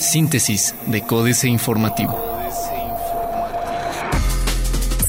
Síntesis de Códice Informativo.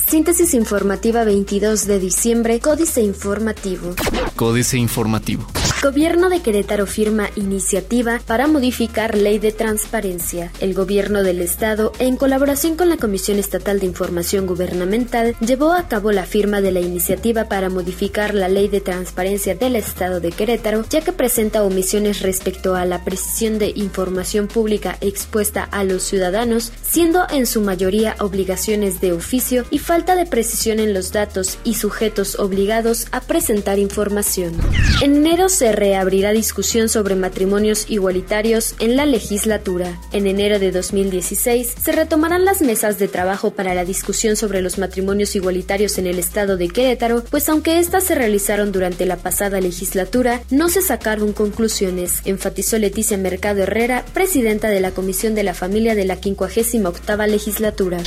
Síntesis informativa 22 de diciembre, Códice Informativo. Códice Informativo. Gobierno de Querétaro firma iniciativa para modificar ley de transparencia. El gobierno del estado, en colaboración con la Comisión Estatal de Información Gubernamental, llevó a cabo la firma de la iniciativa para modificar la ley de transparencia del estado de Querétaro, ya que presenta omisiones respecto a la precisión de información pública expuesta a los ciudadanos, siendo en su mayoría obligaciones de oficio y falta de precisión en los datos y sujetos obligados a presentar información. En enero se reabrirá discusión sobre matrimonios igualitarios en la legislatura. En enero de 2016 se retomarán las mesas de trabajo para la discusión sobre los matrimonios igualitarios en el estado de Querétaro, pues aunque éstas se realizaron durante la pasada legislatura, no se sacaron conclusiones, enfatizó Leticia Mercado Herrera, presidenta de la Comisión de la Familia de la 58 legislatura.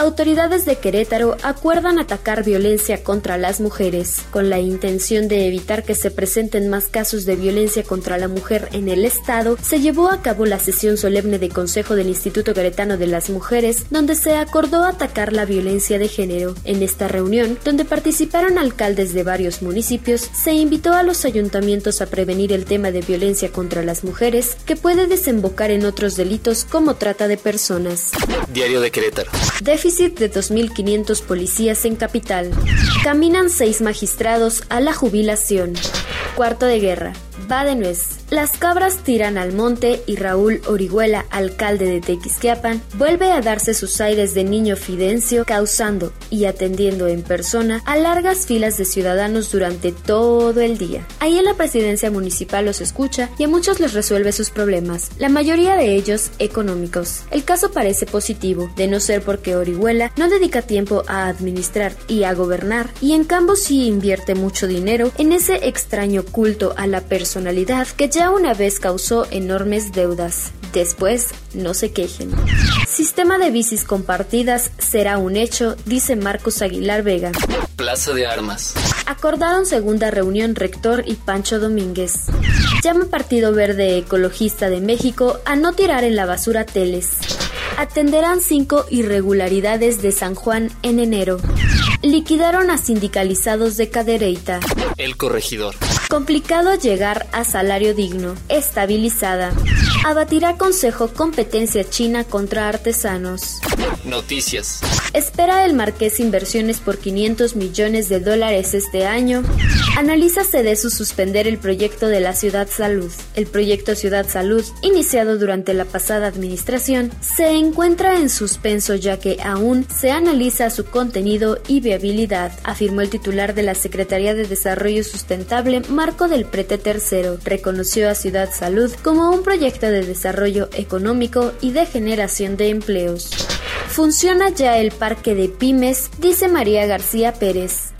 Autoridades de Querétaro acuerdan atacar violencia contra las mujeres, con la intención de evitar que se presenten más casos de violencia contra la mujer en el Estado, se llevó a cabo la sesión solemne de Consejo del Instituto Queretano de las Mujeres, donde se acordó atacar la violencia de género. En esta reunión, donde participaron alcaldes de varios municipios, se invitó a los ayuntamientos a prevenir el tema de violencia contra las mujeres, que puede desembocar en otros delitos como trata de personas. Diario de Querétaro. Déficit de 2.500 policías en capital. Caminan seis magistrados a la jubilación. Cuarto de guerra. Va de nuez. Las cabras tiran al monte y Raúl Orihuela, alcalde de Tequisquiapan, vuelve a darse sus aires de niño fidencio, causando y atendiendo en persona a largas filas de ciudadanos durante todo el día. Ahí en la presidencia municipal los escucha y a muchos les resuelve sus problemas, la mayoría de ellos económicos. El caso parece positivo, de no ser porque Orihuela no dedica tiempo a administrar y a gobernar, y en cambio sí invierte mucho dinero en ese extraño culto a la personalidad que ya ya una vez causó enormes deudas. Después, no se quejen. Sistema de bicis compartidas será un hecho, dice Marcos Aguilar Vega. Plaza de Armas. Acordaron segunda reunión rector y Pancho Domínguez. Llama Partido Verde Ecologista de México a no tirar en la basura teles. Atenderán cinco irregularidades de San Juan en enero. Liquidaron a sindicalizados de Cadereyta. El corregidor. Complicado llegar a salario digno. Estabilizada. Abatirá Consejo competencia china contra artesanos. Noticias. Espera el Marqués inversiones por 500 millones de dólares este año. Analiza su suspender el proyecto de la Ciudad Salud. El proyecto Ciudad Salud, iniciado durante la pasada administración, se encuentra en suspenso ya que aún se analiza su contenido y viabilidad, afirmó el titular de la Secretaría de Desarrollo Sustentable, Marco del Prete Tercero. Reconoció a Ciudad Salud como un proyecto de desarrollo económico y de generación de empleos. Funciona ya el parque de pymes, dice María García Pérez.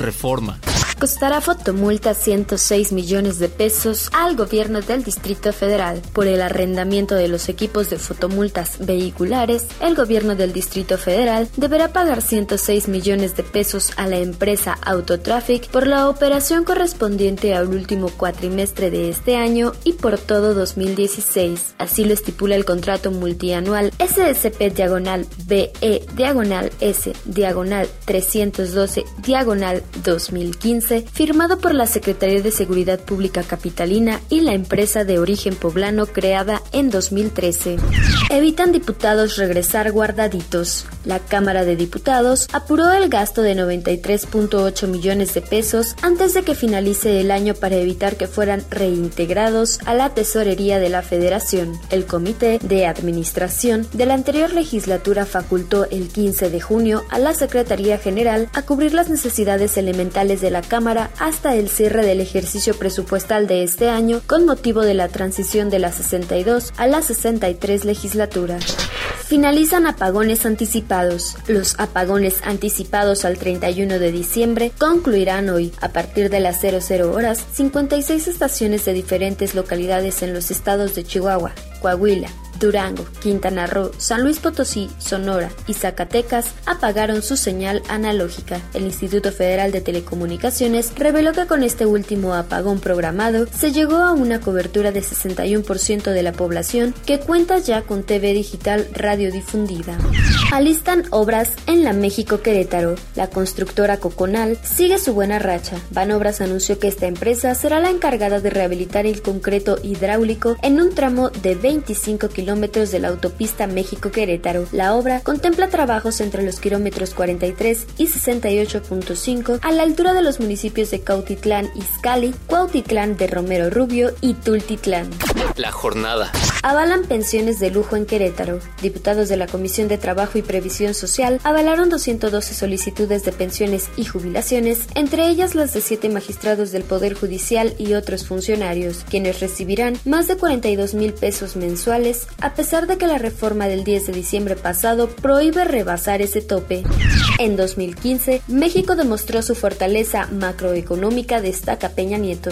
Reforma. Costará fotomulta 106 millones de pesos al gobierno del Distrito Federal. Por el arrendamiento de los equipos de fotomultas vehiculares, el gobierno del Distrito Federal deberá pagar 106 millones de pesos a la empresa Autotraffic por la operación correspondiente al último cuatrimestre de este año y por todo 2016. Así lo estipula el contrato multianual SSP diagonal BE diagonal S diagonal 312 diagonal 2015 firmado por la Secretaría de Seguridad Pública Capitalina y la empresa de origen poblano creada en 2013. Evitan diputados regresar guardaditos. La Cámara de Diputados apuró el gasto de 93.8 millones de pesos antes de que finalice el año para evitar que fueran reintegrados a la tesorería de la Federación. El Comité de Administración de la anterior legislatura facultó el 15 de junio a la Secretaría General a cubrir las necesidades elementales de la Cámara hasta el cierre del ejercicio presupuestal de este año con motivo de la transición de la 62 a la 63 legislatura. Finalizan apagones anticipados. Los apagones anticipados al 31 de diciembre concluirán hoy. A partir de las 00 horas, 56 estaciones de diferentes localidades en los estados de Chihuahua, Coahuila, Durango, Quintana Roo, San Luis Potosí, Sonora y Zacatecas apagaron su señal analógica. El Instituto Federal de Telecomunicaciones reveló que con este último apagón programado se llegó a una cobertura de 61% de la población que cuenta ya con TV digital radiodifundida. Alistan obras en la México Querétaro. La constructora Coconal sigue su buena racha. Banobras anunció que esta empresa será la encargada de rehabilitar el concreto hidráulico en un tramo de 25 kilómetros de la autopista México-Querétaro. La obra contempla trabajos entre los kilómetros 43 y 68.5 a la altura de los municipios de Cautitlán Izcalli, Cuautitlán de Romero Rubio y Tultitlán. La jornada. Avalan pensiones de lujo en Querétaro. Diputados de la Comisión de Trabajo y Previsión Social avalaron 212 solicitudes de pensiones y jubilaciones, entre ellas las de siete magistrados del Poder Judicial y otros funcionarios, quienes recibirán más de 42 mil pesos mensuales, a pesar de que la reforma del 10 de diciembre pasado prohíbe rebasar ese tope. En 2015, México demostró su fortaleza macroeconómica, destaca Peña Nieto.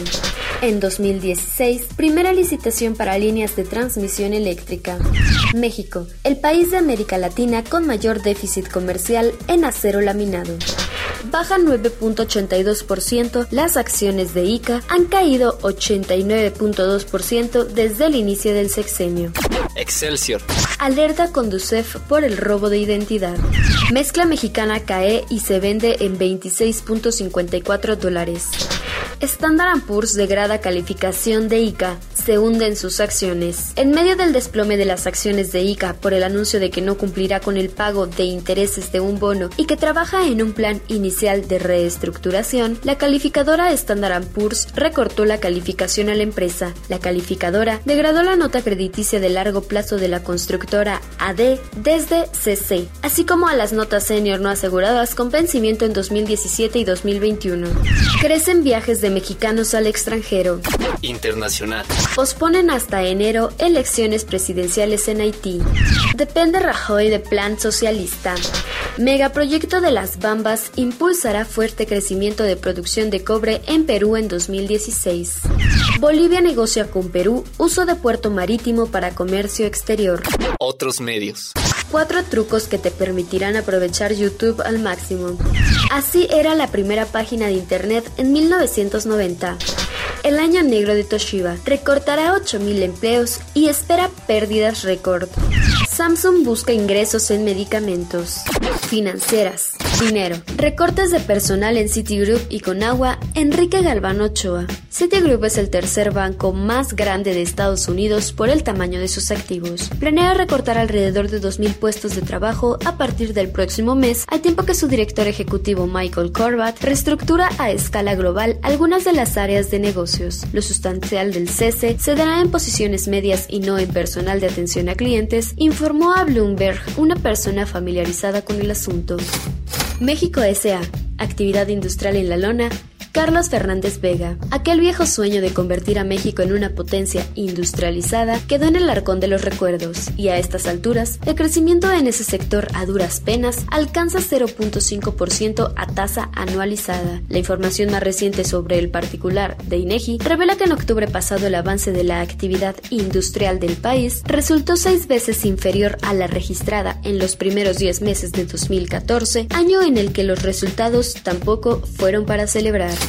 En 2016, primera licitación para líneas de transmisión eléctrica. México, el país de América Latina con mayor déficit comercial en acero laminado baja 9.82%, las acciones de ICA han caído 89.2% desde el inicio del sexenio. Excelsior. Alerta Conducef por el robo de identidad. Mezcla mexicana cae y se vende en 26.54 dólares. Standard Poor's degrada calificación de ICA, se hunde en sus acciones. En medio del desplome de las acciones de ICA por el anuncio de que no cumplirá con el pago de intereses de un bono y que trabaja en un plan inicial de reestructuración, la calificadora Standard Poor's recortó la calificación a la empresa. La calificadora degradó la nota crediticia de largo plazo de la constructora AD desde CC, así como a las notas senior no aseguradas con vencimiento en 2017 y 2021. Crecen viajes de mexicanos al extranjero. Internacional. Posponen hasta enero elecciones presidenciales en Haití. Depende Rajoy de plan socialista. Megaproyecto de las Bambas impulsará fuerte crecimiento de producción de cobre en Perú en 2016. Bolivia negocia con Perú uso de puerto marítimo para comercio exterior. Otros medios. Cuatro trucos que te permitirán aprovechar YouTube al máximo. Así era la primera página de Internet en 1990. El año negro de Toshiba recortará 8.000 empleos y espera pérdidas récord. Samsung busca ingresos en medicamentos. Financieras. Dinero. Recortes de personal en Citigroup y Conagua. Enrique Galván Ochoa. Citigroup es el tercer banco más grande de Estados Unidos por el tamaño de sus activos. Planea recortar alrededor de 2.000 puestos de trabajo a partir del próximo mes, al tiempo que su director ejecutivo Michael Corbat reestructura a escala global algunas de las áreas de negocios. Lo sustancial del cese se dará en posiciones medias y no en personal de atención a clientes, informó a Bloomberg una persona familiarizada con el asunto. México S.A. Actividad industrial en la lona Carlos Fernández Vega. Aquel viejo sueño de convertir a México en una potencia industrializada quedó en el arcón de los recuerdos, y a estas alturas, el crecimiento en ese sector a duras penas alcanza 0.5% a tasa anualizada. La información más reciente sobre el particular de INEGI revela que en octubre pasado el avance de la actividad industrial del país resultó seis veces inferior a la registrada en los primeros 10 meses de 2014, año en el que los resultados tampoco fueron para celebrar.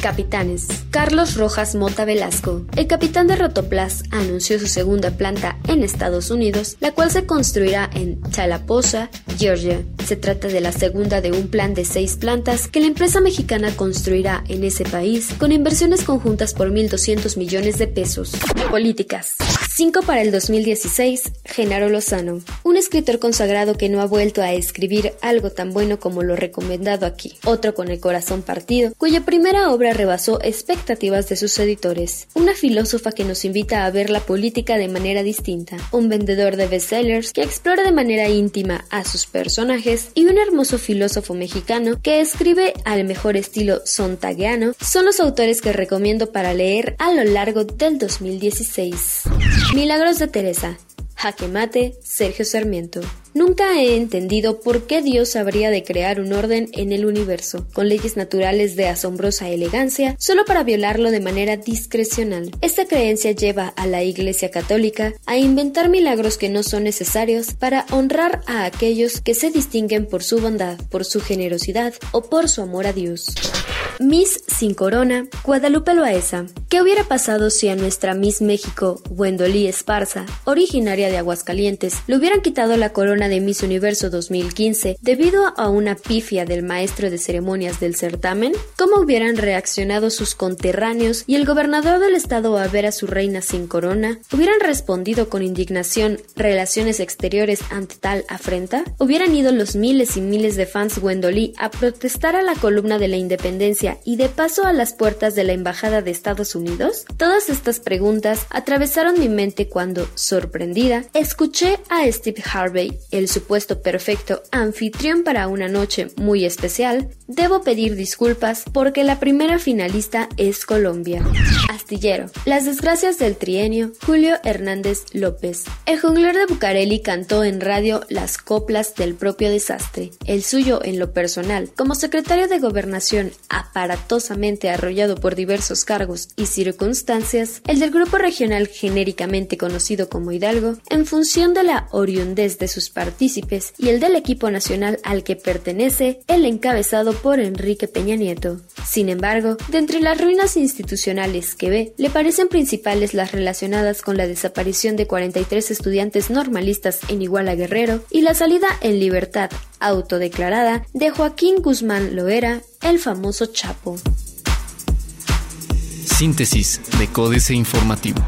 Capitanes. Carlos Rojas Mota Velasco. El capitán de Rotoplas anunció su segunda planta en Estados Unidos, la cual se construirá en Chalaposa, Georgia. Se trata de la segunda de un plan de seis plantas que la empresa mexicana construirá en ese país con inversiones conjuntas por 1.200 millones de pesos. Políticas. 5 para el 2016, Genaro Lozano, un escritor consagrado que no ha vuelto a escribir algo tan bueno como lo recomendado aquí. Otro con el corazón partido, cuya primera obra rebasó expectativas de sus editores. Una filósofa que nos invita a ver la política de manera distinta. Un vendedor de bestsellers que explora de manera íntima a sus personajes y un hermoso filósofo mexicano que escribe al mejor estilo sontagueano son los autores que recomiendo para leer a lo largo del 2016. Milagros de Teresa. Jaque Mate, Sergio Sarmiento. Nunca he entendido por qué Dios habría de crear un orden en el universo, con leyes naturales de asombrosa elegancia, solo para violarlo de manera discrecional. Esta creencia lleva a la Iglesia Católica a inventar milagros que no son necesarios para honrar a aquellos que se distinguen por su bondad, por su generosidad o por su amor a Dios. Miss Sin Corona, Guadalupe Loaesa. ¿Qué hubiera pasado si a nuestra Miss México, Wendolí Esparza, originaria de Aguascalientes, le hubieran quitado la corona de Miss Universo 2015 debido a una pifia del maestro de ceremonias del certamen? ¿Cómo hubieran reaccionado sus conterráneos y el gobernador del estado a ver a su reina sin corona? ¿Hubieran respondido con indignación relaciones exteriores ante tal afrenta? ¿Hubieran ido los miles y miles de fans Wendolí a protestar a la columna de la independencia y de paso a las puertas de la Embajada de Estados Unidos? Todas estas preguntas atravesaron mi mente cuando, sorprendida, escuché a Steve Harvey, el supuesto perfecto anfitrión para una noche muy especial. Debo pedir disculpas porque la primera finalista es Colombia. Astillero. Las desgracias del trienio. Julio Hernández López. El jungler de Bucareli cantó en radio las coplas del propio desastre. El suyo en lo personal. Como secretario de Gobernación aparatosamente arrollado por diversos cargos y circunstancias, el del grupo regional genéricamente conocido como Hidalgo, en función de la oriundez de sus partícipes, y el del equipo nacional al que pertenece, el encabezado por Enrique Peña Nieto. Sin embargo, de entre las ruinas institucionales que ve, le parecen principales las relacionadas con la desaparición de 43 estudiantes normalistas en Iguala Guerrero y la salida en libertad autodeclarada de Joaquín Guzmán Loera, el famoso Chapo. Síntesis de Códice Informativo.